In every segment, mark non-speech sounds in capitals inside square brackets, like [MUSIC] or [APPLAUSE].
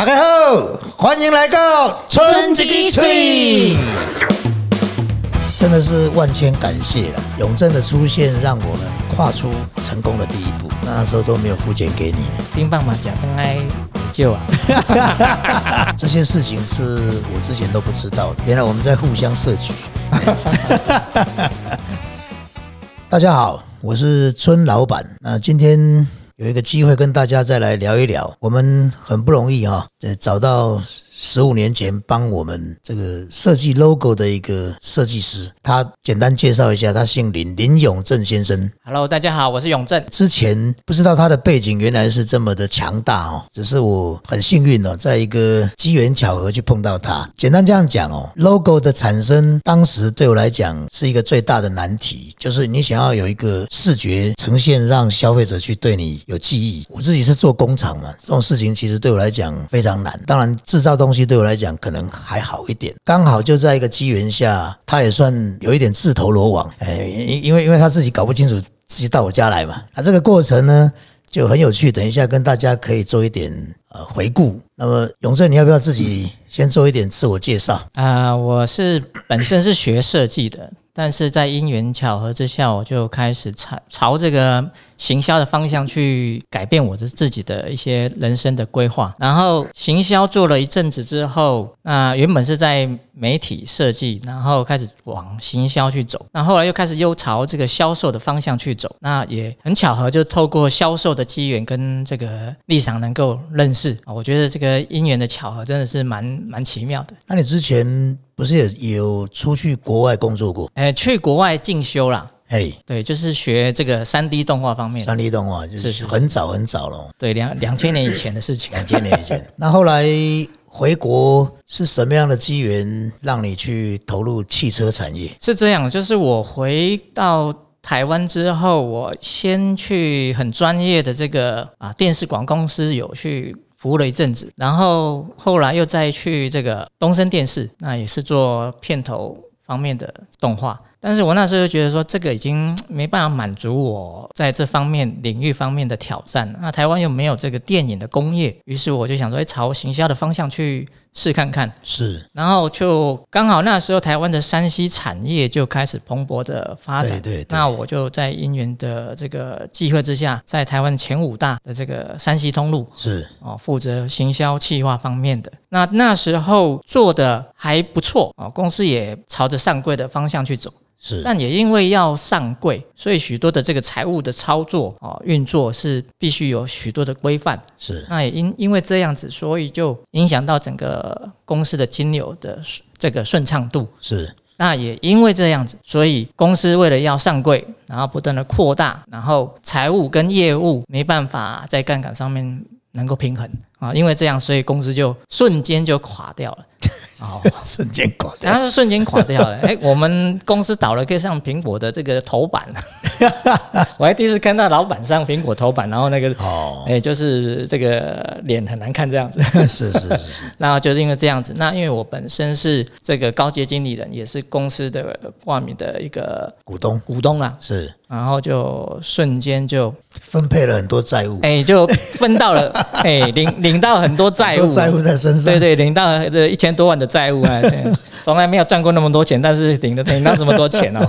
大家好，欢迎来到春之基吹。真的是万千感谢了，永正的出现让我们跨出成功的第一步。那时候都没有付钱给你，冰棒嘛，假灯爱救啊！[LAUGHS] 这些事情是我之前都不知道的，原来我们在互相设局。[LAUGHS] 大家好，我是村老板。那今天。有一个机会跟大家再来聊一聊，我们很不容易哈，找到。十五年前帮我们这个设计 logo 的一个设计师，他简单介绍一下，他姓林，林永正先生。Hello，大家好，我是永正。之前不知道他的背景原来是这么的强大哦，只是我很幸运哦，在一个机缘巧合去碰到他。简单这样讲哦，logo 的产生当时对我来讲是一个最大的难题，就是你想要有一个视觉呈现，让消费者去对你有记忆。我自己是做工厂嘛，这种事情其实对我来讲非常难。当然制造东东西对我来讲可能还好一点，刚好就在一个机缘下，他也算有一点自投罗网。哎，因因为因为他自己搞不清楚，自己到我家来嘛。那这个过程呢就很有趣，等一下跟大家可以做一点呃回顾。那么永正，你要不要自己先做一点自我介绍啊？我是本身是学设计的。但是在因缘巧合之下，我就开始朝朝这个行销的方向去改变我的自己的一些人生的规划。然后行销做了一阵子之后，那原本是在媒体设计，然后开始往行销去走。那后来又开始又朝这个销售的方向去走。那也很巧合，就透过销售的机缘跟这个立场能够认识啊。我觉得这个因缘的巧合真的是蛮蛮奇妙的。那你之前？不是也有出去国外工作过？哎，去国外进修啦。哎，对，就是学这个三 D 动画方面。三 D 动画就是很早很早了。对，两两千年以前的事情。两千年以前。那后来回国是什么样的机缘让你去投入汽车产业？是这样，就是我回到台湾之后，我先去很专业的这个啊电视广告公司有去。服务了一阵子，然后后来又再去这个东森电视，那也是做片头方面的动画。但是我那时候就觉得说，这个已经没办法满足我在这方面领域方面的挑战。那台湾又没有这个电影的工业，于是我就想说，哎，朝行销的方向去。试看看是，然后就刚好那时候台湾的山西产业就开始蓬勃的发展，对对。那我就在因缘的这个机会之下，在台湾前五大的这个山西通路是哦，负责行销企划方面的。那那时候做的还不错哦，公司也朝着上柜的方向去走。是，但也因为要上柜，所以许多的这个财务的操作啊运作是必须有许多的规范。是，那也因因为这样子，所以就影响到整个公司的金流的这个顺畅度。是，那也因为这样子，所以公司为了要上柜，然后不断的扩大，然后财务跟业务没办法在杠杆上面能够平衡啊，因为这样，所以公司就瞬间就垮掉了。[LAUGHS] 哦，瞬间垮掉，它是瞬间垮掉了。哎，我们公司倒了，可以上苹果的这个头版。[LAUGHS] 我还第一次看到老板上苹果头版，然后那个哦，哎，就是这个脸很难看这样子。是是是是。[LAUGHS] 那就是因为这样子，那因为我本身是这个高阶经理人，也是公司的挂名的一个股东，股东啊，是。然后就瞬间就分配了很多债务，哎，就分到了，哎，领领到很多债务，债务在身上，对对，领到这一千多万的债务啊，[LAUGHS] 从来没有赚过那么多钱，但是领的领到这么多钱哦，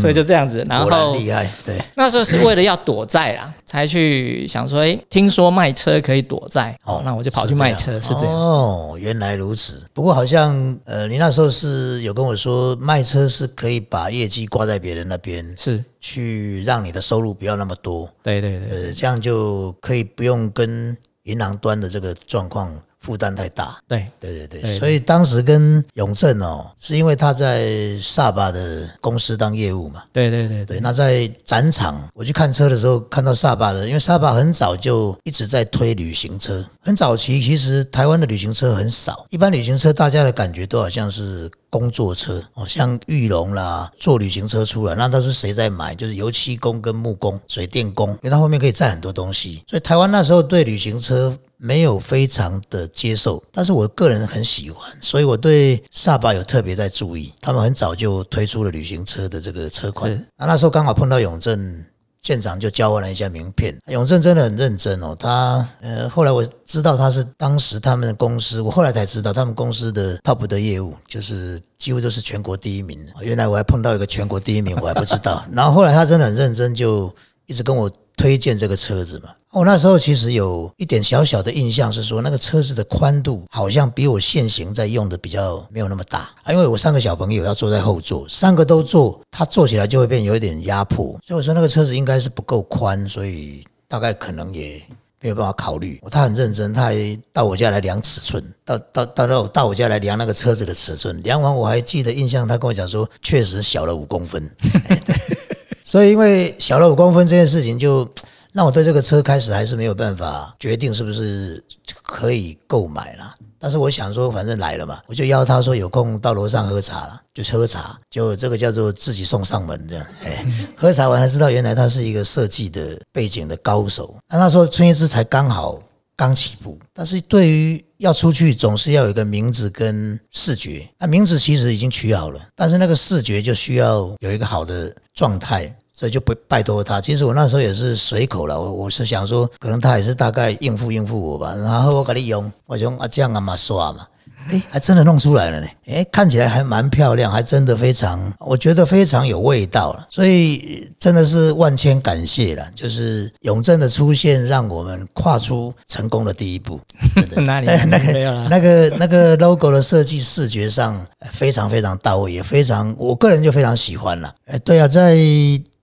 所以就这样子，然后厉害，对，那时候是为了要躲债啊，才去想说，哎，听说卖车可以躲债，哦，那我就跑去卖车，是这样，哦，原来如此。不过好像，呃，你那时候是有跟我说，卖车是可以把业绩挂在别人那边，是。去让你的收入不要那么多，对对对，呃，这样就可以不用跟银行端的这个状况负担太大。对对对对，所以当时跟永正哦，是因为他在萨巴的公司当业务嘛。对对对对，那在展场我去看车的时候，看到萨巴的，因为萨巴很早就一直在推旅行车，很早期其实台湾的旅行车很少，一般旅行车大家的感觉都好像是。工作车哦，像玉龙啦，做旅行车出来，那都是谁在买？就是油漆工跟木工、水电工，因为它后面可以载很多东西。所以台湾那时候对旅行车没有非常的接受，但是我个人很喜欢，所以我对萨巴有特别在注意。他们很早就推出了旅行车的这个车款，那那时候刚好碰到永正舰长就交换了一下名片。永正真的很认真哦，他呃后来我知道他是当时他们的公司，我后来才知道他们公司的 top 的业务就是几乎都是全国第一名。原来我还碰到一个全国第一名，我还不知道。然后后来他真的很认真，就一直跟我推荐这个车子嘛。我那时候其实有一点小小的印象是说，那个车子的宽度好像比我现行在用的比较没有那么大，因为我三个小朋友要坐在后座，三个都坐，他坐起来就会变有一点压迫，所以我说那个车子应该是不够宽，所以大概可能也没有办法考虑。他很认真，他还到我家来量尺寸，到到到到到我家来量那个车子的尺寸，量完我还记得印象，他跟我讲说确实小了五公分，[LAUGHS] 所以因为小了五公分这件事情就。那我对这个车开始还是没有办法决定是不是可以购买了，但是我想说，反正来了嘛，我就邀他说有空到楼上喝茶了，就喝茶，就这个叫做自己送上门这样。哎，喝茶完才知道原来他是一个设计的背景的高手。那那时候春叶之才刚好刚起步，但是对于要出去总是要有一个名字跟视觉。那名字其实已经取好了，但是那个视觉就需要有一个好的状态。所以就不拜托他。其实我那时候也是随口了，我我是想说，可能他也是大概应付应付我吧。然后我给你用，我用啊这样啊嘛刷嘛，哎，还真的弄出来了呢。哎，看起来还蛮漂亮，还真的非常，我觉得非常有味道了。所以真的是万千感谢了，就是永正的出现，让我们跨出成功的第一步。[LAUGHS] 哪里？[LAUGHS] 那个那个那个 logo 的设计视觉上非常非常到位，也非常，我个人就非常喜欢了。哎，对啊，在。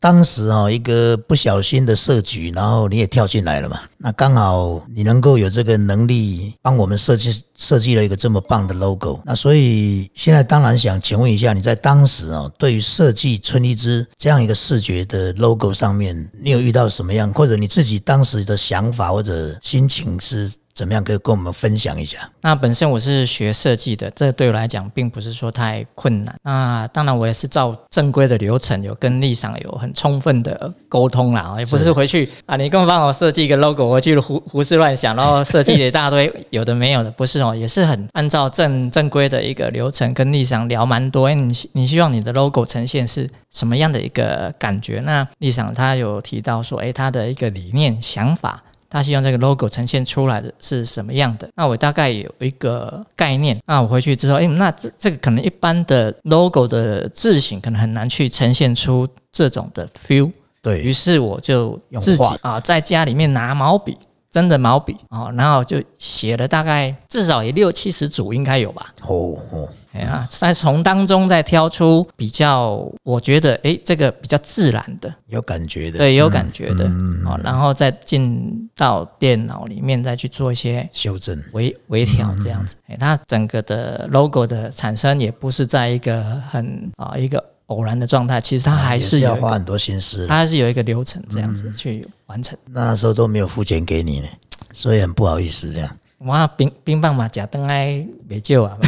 当时啊，一个不小心的设局，然后你也跳进来了嘛。那刚好你能够有这个能力帮我们设计设计了一个这么棒的 logo。那所以现在当然想请问一下，你在当时啊，对于设计春丽之这样一个视觉的 logo 上面，你有遇到什么样，或者你自己当时的想法或者心情是？怎么样可以跟我们分享一下？那本身我是学设计的，这对我来讲并不是说太困难。那当然我也是照正规的流程，有跟立场有很充分的沟通啦，也不是回去啊，你跟我帮我设计一个 logo，我去胡胡思乱想，然后设计了一大堆有的没有的，不是哦，也是很按照正正规的一个流程跟立场聊蛮多。哎，你你希望你的 logo 呈现是什么样的一个感觉？那立场他有提到说，哎，他的一个理念想法。他希望这个 logo 呈现出来的是什么样的？那我大概有一个概念。那我回去之后，哎，那这这个可能一般的 logo 的字型可能很难去呈现出这种的 feel。对于是，我就自己啊，在家里面拿毛笔，真的毛笔啊，然后就写了大概至少也六七十组，应该有吧。哦哦。哎呀，再从当中再挑出比较，我觉得哎，这个比较自然的，有感觉的，对，有感觉的，哦，然后再进到电脑里面再去做一些修正、微微调这样子。哎，它整个的 logo 的产生也不是在一个很啊一个偶然的状态，其实它还是要花很多心思，它还是有一个流程这样子去完成。那时候都没有付钱给你呢，所以很不好意思这样。哇，冰冰棒嘛，假灯来没救啊！[LAUGHS]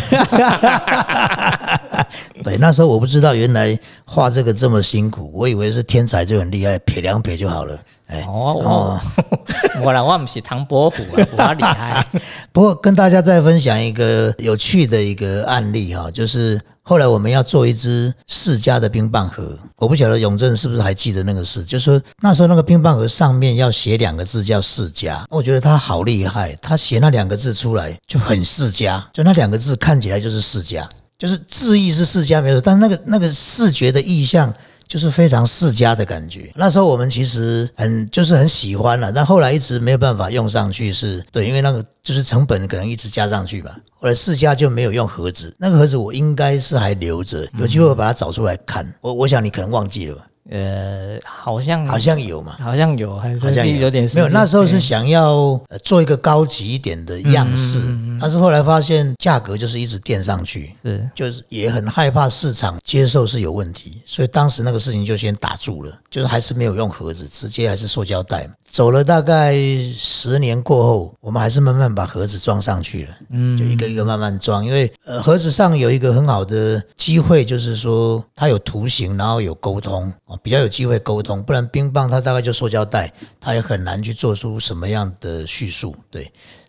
对，那时候我不知道原来画这个这么辛苦，我以为是天才就很厉害，撇两撇就好了。哎，哦，[LAUGHS] 我啦，我不是唐伯虎啊，我厉害。[LAUGHS] 不过跟大家再分享一个有趣的一个案例哈，就是。后来我们要做一支世家的冰棒盒，我不晓得永正是不是还记得那个事，就是说那时候那个冰棒盒上面要写两个字叫世家，我觉得他好厉害，他写那两个字出来就很世家，就那两个字看起来就是世家，就是字意是世家没错，但那个那个视觉的意象。就是非常世家的感觉。那时候我们其实很就是很喜欢了，但后来一直没有办法用上去，是对，因为那个就是成本可能一直加上去吧。后来世家就没有用盒子，那个盒子我应该是还留着，有机会把它找出来看。我我想你可能忘记了吧。呃，好像好像有嘛，好像有，还是有点没有。那时候是想要做一个高级一点的样式，但是后来发现价格就是一直垫上去，是就是也很害怕市场接受是有问题，所以当时那个事情就先打住了，就是还是没有用盒子，直接还是塑胶袋。走了大概十年过后，我们还是慢慢把盒子装上去了，嗯，就一个一个慢慢装，因为呃盒子上有一个很好的机会，就是说它有图形，然后有沟通啊。比较有机会沟通，不然冰棒它大概就塑胶袋，它也很难去做出什么样的叙述。对，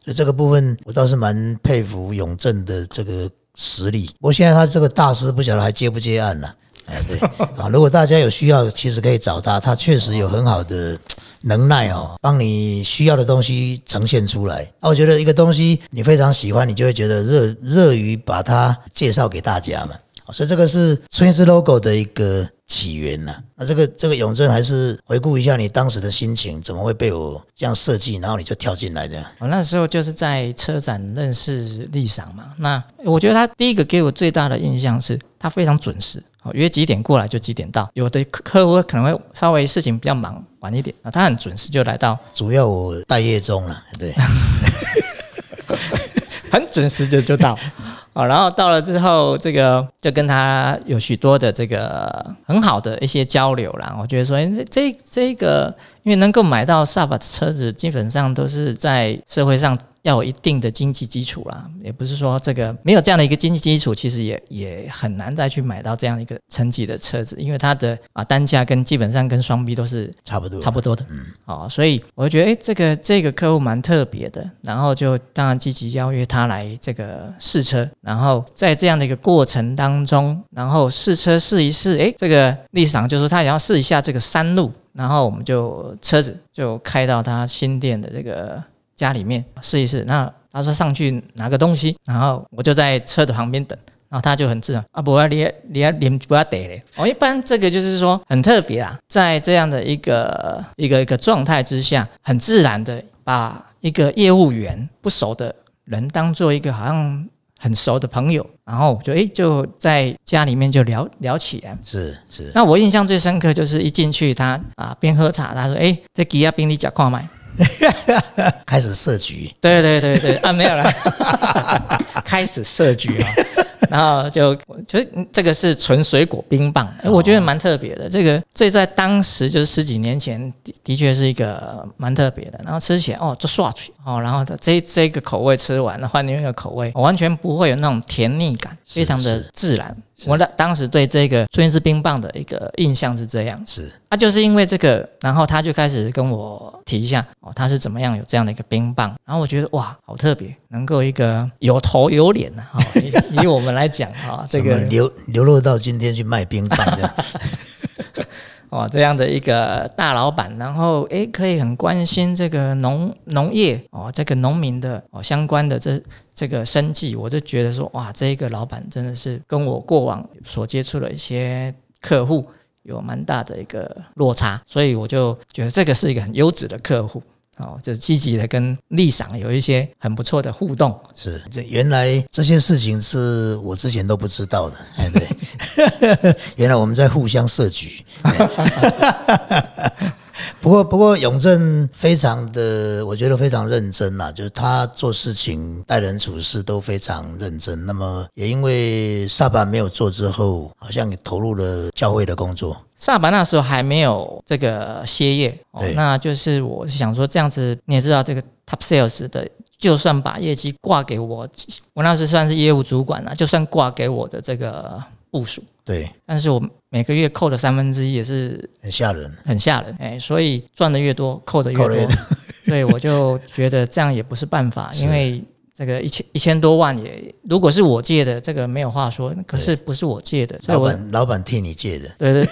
所以这个部分我倒是蛮佩服永正的这个实力。不过现在他这个大师不晓得还接不接案呢？哎，对啊，如果大家有需要，其实可以找他，他确实有很好的能耐哦，帮你需要的东西呈现出来。啊，我觉得一个东西你非常喜欢，你就会觉得热热于把它介绍给大家嘛。所以这个是春之 logo 的一个起源呐。那这个这个永正还是回顾一下你当时的心情，怎么会被我这样设计，然后你就跳进来的？我那时候就是在车展认识立赏嘛。那我觉得他第一个给我最大的印象是他非常准时，约几点过来就几点到。有的客户可能会稍微事情比较忙，晚一点啊，他很准时就来到。主要我待业中了，对，[LAUGHS] 很准时就就到。哦，然后到了之后，这个就跟他有许多的这个很好的一些交流啦。我觉得说，这这这个，因为能够买到萨巴的车子，基本上都是在社会上。要有一定的经济基础啦，也不是说这个没有这样的一个经济基础，其实也也很难再去买到这样一个层级的车子，因为它的啊单价跟基本上跟双 B 都是差不多差不多的，嗯，哦，所以我就觉得哎，这个这个客户蛮特别的，然后就当然积极邀约他来这个试车，然后在这样的一个过程当中，然后试车试一试，哎，这个历史上就是他想要试一下这个山路，然后我们就车子就开到他新店的这个。家里面试一试，那他说上去拿个东西，然后我就在车的旁边等，然后他就很自然啊，不要你你要连不要得嘞。哦，一般这个就是说很特别啊，在这样的一个一个一个状态之下，很自然的把一个业务员不熟的人当做一个好像很熟的朋友，然后就诶就在家里面就聊聊起来。是是。那我印象最深刻就是一进去，他啊边喝茶，他说诶这吉亚宾你假矿买。[LAUGHS] 开始设局，对对对对。啊，没有了，[LAUGHS] 开始设局啊，[LAUGHS] 然后就就这个是纯水果冰棒，哎，我觉得蛮特别的。这个这在当时就是十几年前的的确是一个蛮特别的。然后吃起来哦，就刷去哦，然后这这个口味吃完了换另一个口味，完全不会有那种甜腻感，非常的自然。我的当时对这个春之冰棒的一个印象是这样，是，啊就是因为这个，然后他就开始跟我提一下哦，他是怎么样有这样的一个冰棒，然后我觉得哇，好特别，能够一个有头有脸的哈，以我们来讲哈，[LAUGHS] 这个流流落到今天去卖冰棒的。哦，这样的一个大老板，然后诶，可以很关心这个农农业哦，这个农民的哦相关的这这个生计，我就觉得说哇，这一个老板真的是跟我过往所接触的一些客户有蛮大的一个落差，所以我就觉得这个是一个很优质的客户。哦，就积极的跟立赏有一些很不错的互动。是，这原来这些事情是我之前都不知道的。哎，对，[LAUGHS] 原来我们在互相设局。[LAUGHS] 不过，不过永正非常的，我觉得非常认真呐，就是他做事情、待人处事都非常认真。那么，也因为萨巴没有做之后，好像也投入了教会的工作。萨巴那时候还没有这个歇业，那就是我是想说这样子，你也知道这个 top sales 的，就算把业绩挂给我，我那时算是业务主管了，就算挂给我的这个部署。对，但是我每个月扣的三分之一也是很吓人，很吓人，哎，所以赚的越多，扣的越多，[LAUGHS] 对，我就觉得这样也不是办法，因为这个一千一千多万也，如果是我借的，这个没有话说，可是不是我借的，老板老板替你借的，对对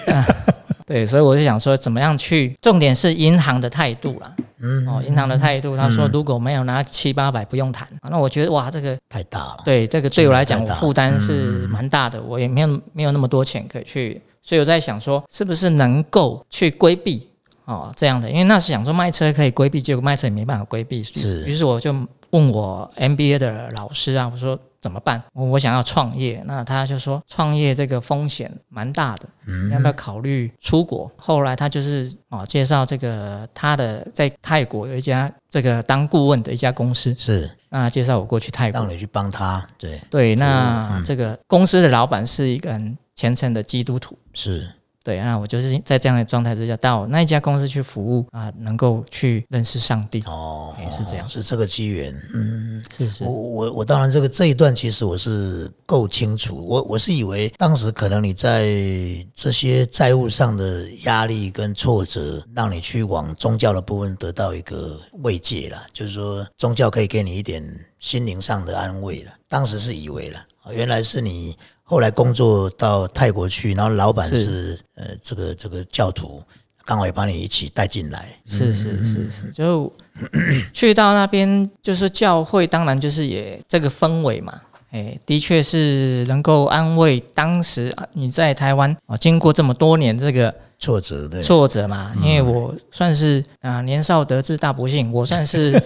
对，所以我就想说，怎么样去，重点是银行的态度啦。嗯，哦，银行的态度，他说如果没有拿七八百不用谈，那我觉得哇，这个太大了。对，这个对我来讲，我负担是蛮大的，我也没有没有那么多钱可以去，所以我在想说，是不是能够去规避哦这样的，因为那是想说卖车可以规避，结果卖车也没办法规避，是，于是我就问我 MBA 的老师啊，我说。怎么办？我我想要创业，那他就说创业这个风险蛮大的，要不要考虑出国？后来他就是哦介绍这个他的在泰国有一家这个当顾问的一家公司，是那介绍我过去泰国，让你去帮他，对对，那这个公司的老板是一个很虔诚的基督徒，是。对，那我就是在这样的状态之下到那一家公司去服务啊，能够去认识上帝哦，也是这样，是这个机缘，嗯，是是。我我我当然这个这一段其实我是够清楚，我我是以为当时可能你在这些债务上的压力跟挫折，让你去往宗教的部分得到一个慰藉了，就是说宗教可以给你一点心灵上的安慰了。当时是以为了，原来是你。后来工作到泰国去，然后老板是。是呃这个这个教徒，刚好也把你一起带进来。是是是是，就 [COUGHS] 去到那边就是教会，当然就是也这个氛围嘛。哎，的确是能够安慰当时啊你在台湾啊，经过这么多年这个挫折的，挫折嘛，因为我算是啊年少得志大不幸，我算是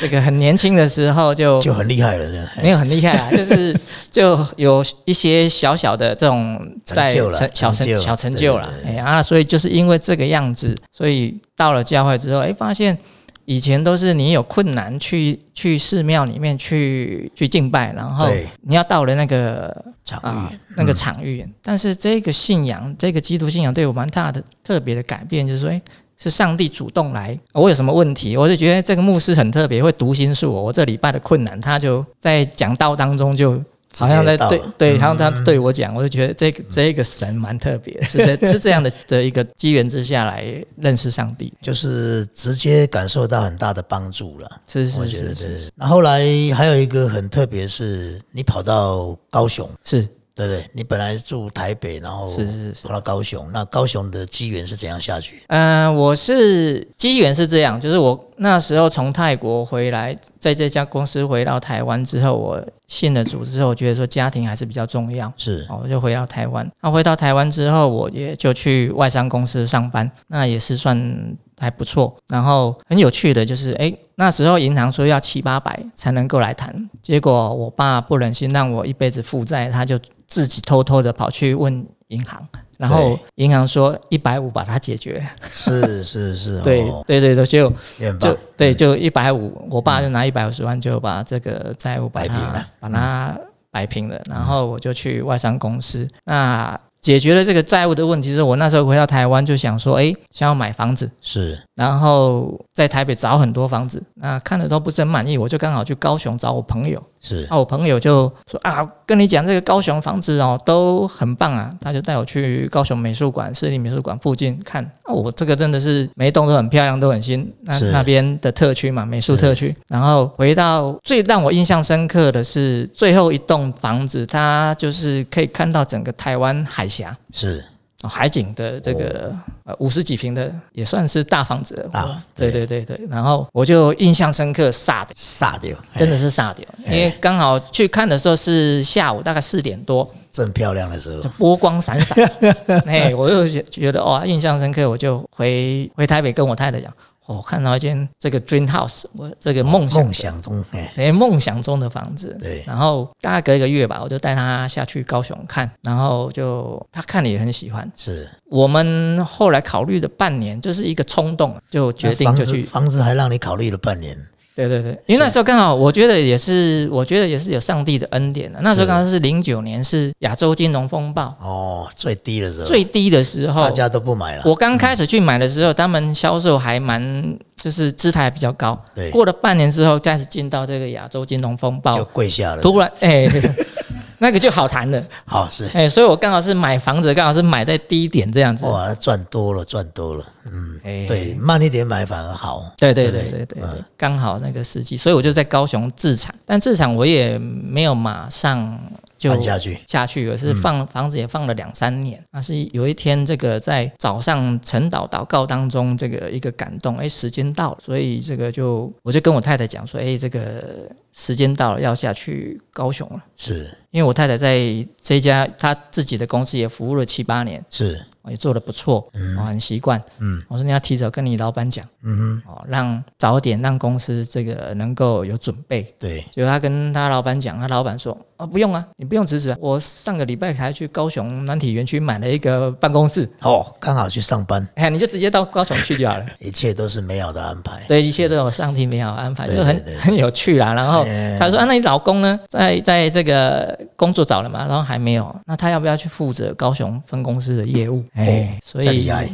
这个很年轻的时候就就很厉害了，没有很厉害啊，[LAUGHS] 就是就有一些小小的这种在成小成小成就了，对哎啊，所以就是因为这个样子，所以到了教会之后，哎，发现以前都是你有困难去去寺庙里面去去敬拜，然后你要到了那个场啊域，那个场域，但是这个信仰，这个基督信仰对我蛮大的特别的改变，就是说，哎。是上帝主动来，我有什么问题，我就觉得这个牧师很特别，会读心术。我这礼拜的困难，他就在讲道当中就好像在对对，好像他对我讲，我就觉得这个这个神蛮特别，是在 [LAUGHS] 是这样的的一个机缘之下来认识上帝，就是直接感受到很大的帮助了。是是是是。那后来还有一个很特别，是你跑到高雄，是对不对？你本来住台北，然后是是是跑到高雄，那高雄的机缘是怎样下去？嗯，我是机缘是这样，就是我那时候从泰国回来，在这家公司回到台湾之后，我信了主之后，我觉得说家庭还是比较重要。是哦，我就回到台湾。那回到台湾之后，我也就去外商公司上班，那也是算还不错。然后很有趣的就是，哎，那时候银行说要七八百才能够来谈，结果我爸不忍心让我一辈子负债，他就自己偷偷的跑去问银行。然后银行说一百五把它解决，是是是，[LAUGHS] 对哦。对对对，就就对，就一百五，我爸就拿一百五十万就把这个债务把它摆平了。把它摆平了，然后我就去外商公司，那解决了这个债务的问题之后，我那时候回到台湾就想说，哎，想要买房子，是然后在台北找很多房子，那看的都不是很满意，我就刚好去高雄找我朋友，是那我朋友就说啊，跟你讲这个高雄房子哦都很棒啊，他就带我去高雄美术馆、市立美术馆附近看啊，我这个真的是每一栋都很漂亮，都很新。那是那边的特区嘛，美术特区。然后回到最让我印象深刻的是最后一栋房子，它就是可以看到整个台湾海峡。是哦，海景的这个呃五十几平的也算是大房子了，大对对。对对，然后我就印象深刻，煞的傻掉，真的是煞掉，因为刚好去看的时候是下午大概四点多，正漂亮的时候就，波光闪闪，[LAUGHS] 哎，我就觉觉得哇，印象深刻，我就回回台北跟我太太讲，哦，看到一间这个 dream house，我这个梦想梦想中哎哎，梦想中的房子。对然后大概隔一个月吧，我就带他下去高雄看，然后就他看了也很喜欢。是我们后来考虑了半年，就是一个冲动，就决定就去。房子还让你考虑了半年，对对对，因为那时候刚好，我觉得也是，我觉得也是有上帝的恩典的。那时候刚好是零九年，是亚洲金融风暴哦，最低的时候，最低的时候大。家都不买了，我刚开始去买的时候，他们销售还蛮，就是姿态比较高。对，过了半年之后，再次进到这个亚洲金融风暴就，跪下了。突然哎，[LAUGHS] 那个就好谈了。好是。哎，所以我刚好是买房子，刚好是买在低点这样子。哇，赚多了，赚多了，嗯，哎。对，慢一点买反而好，对对对对不对对对对，刚好那个时机，所以我就在高雄自产，但自产我也没有马上就下去，下去，而是放房子也放了两三年。那是有一天，这个在早上晨祷祷告当中，这个一个感动，哎，时间到了，所以这个就我就跟我太太讲说，哎，这个时间到了，要下去高雄了。是。因为我太太在这家她自己的公司也服务了七八年，是，也做得不错，嗯我很习惯。嗯我说你要提早跟你老板讲，嗯哦，让早点让公司这个能够有准备。对，结果他跟他老板讲，他老板说：“啊，不用啊，你不用辞职啊，我上个礼拜才去高雄南体园区买了一个办公室，哦，刚好去上班，哎，你就直接到高雄去就好了。[LAUGHS] 一切都是美好的安排，对，一切都有上帝美好安排，就很很有趣啦。然后哎他说：“啊，那你老公呢？在在这个工作找了吗？然后还没有，那他要不要去负责高雄分公司的业务？哎，所以这厉害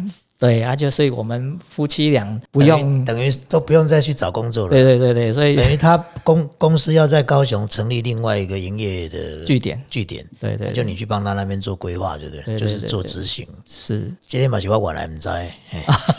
对啊，就所以我们夫妻俩不用，等于都不用再去找工作了。对对对对，所以等于他公 [LAUGHS] 公司要在高雄成立另外一个营业的据点，据点，对对，就你去帮他那边做规划，对不对？就是做执行。是，今天嘛是我我来唔知，哎，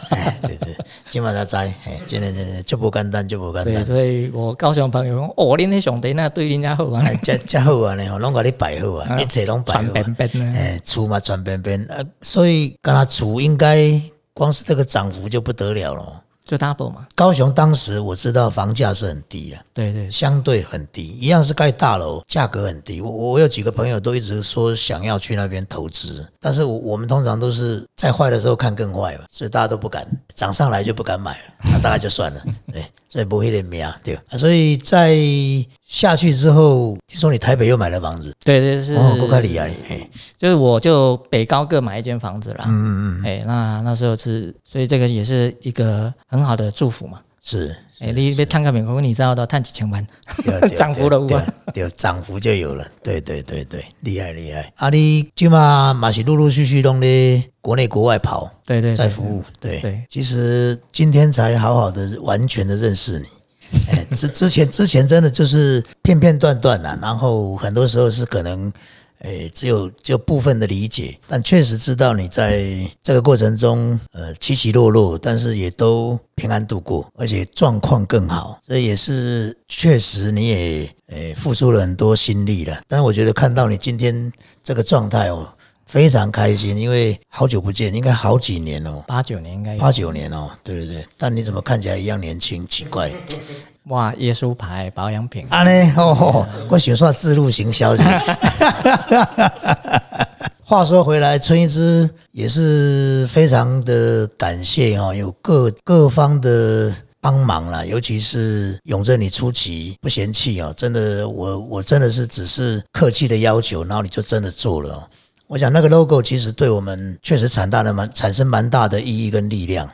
[LAUGHS] 对对，今晚他知，哎，今天真就不简单，就不简单。对，所以我高雄朋友讲，哦，恁那兄弟那对人家好啊，真真好啊，呢，拢给你摆好啊，一切拢摆好。传边边哎，厝嘛传边边，呃，所以跟他厝应该光是这个涨幅就不得了了。就 double 嘛，高雄当时我知道房价是很低的，对对，相对很低，一样是盖大楼，价格很低。我我有几个朋友都一直说想要去那边投资，但是我我们通常都是在坏的时候看更坏嘛，所以大家都不敢涨上来就不敢买了，那大概就算了，对。所以不会的名啊，对所以在下去之后，听说你台北又买了房子，对对是，够开厉害，就是我就北高各买一间房子啦，嗯嗯嗯，哎，那那时候是，所以这个也是一个很好的祝福嘛，是，哎，你别探个面，我你知道的，探几千万，[LAUGHS] 涨幅了五万，对，涨幅就有了，对对对对，厉害厉害，[LAUGHS] 啊，你起码嘛是陆陆续续弄的。国内国外跑，对对，在服务，对对。其实今天才好好的完全的认识你，[LAUGHS] 哎，之之前之前真的就是片片段段啊，然后很多时候是可能，哎，只有就部分的理解，但确实知道你在这个过程中，呃，起起落落，但是也都平安度过，而且状况更好，这也是确实你也诶付出了很多心力了。但是我觉得看到你今天这个状态哦。非常开心，因为好久不见，应该好几年哦，八九年应该八九年哦，对对对。但你怎么看起来一样年轻？奇怪，哇，耶稣牌保养品啊呢？哦，我喜欢自路行销。[LAUGHS] 话说回来，春一枝也是非常的感谢哦，有各各方的帮忙啦，尤其是永正你出奇不嫌弃哦，真的，我我真的是只是客气的要求，然后你就真的做了。我想那个 logo 其实对我们确实产大的蛮产生蛮大的意义跟力量，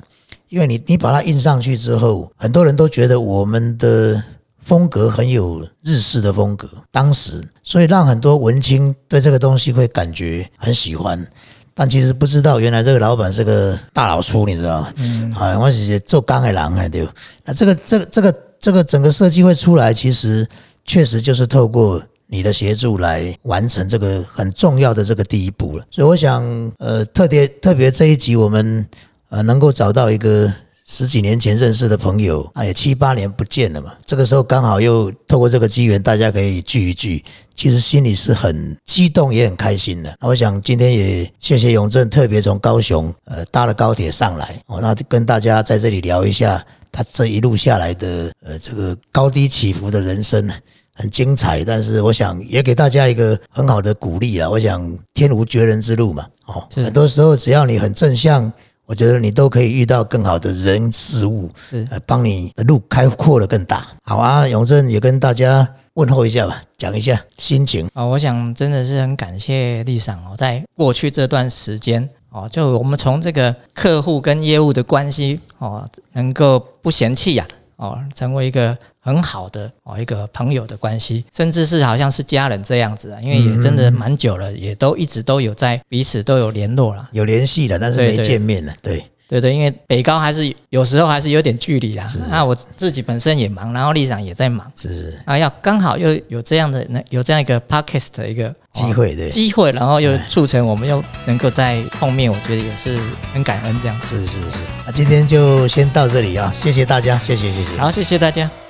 因为你你把它印上去之后，很多人都觉得我们的风格很有日式的风格，当时所以让很多文青对这个东西会感觉很喜欢，但其实不知道原来这个老板是个大老粗，你知道吗？嗯，啊，我是做钢的狼，对那这个这个这个这个整个设计会出来，其实确实就是透过。你的协助来完成这个很重要的这个第一步了，所以我想，呃，特别特别这一集我们呃能够找到一个十几年前认识的朋友，啊，也七八年不见了嘛，这个时候刚好又透过这个机缘，大家可以聚一聚，其实心里是很激动也很开心的。我想今天也谢谢永正特别从高雄呃搭了高铁上来，哦，那跟大家在这里聊一下他这一路下来的呃这个高低起伏的人生呢。很精彩，但是我想也给大家一个很好的鼓励啊！我想天无绝人之路嘛，哦，很多时候只要你很正向，我觉得你都可以遇到更好的人事物，呃，帮你的路开阔的更大。好啊，永正也跟大家问候一下吧，讲一下心情啊。我想真的是很感谢立赏哦，在过去这段时间哦，就我们从这个客户跟业务的关系哦，能够不嫌弃呀。哦，成为一个很好的哦一个朋友的关系，甚至是好像是家人这样子啊，因为也真的蛮久了，也都一直都有在彼此都有联络了，有联系了，但是没见面了，对。对对，因为北高还是有时候还是有点距离啊。是。那我自己本身也忙，然后立长也在忙。是是。啊，要刚好又有这样的那有这样一个 podcast 的一个机会对机会，然后又促成我们又能够在碰面，我觉得也是很感恩这样。是是是。那今天就先到这里啊，谢谢大家，谢谢谢谢。好，谢谢大家。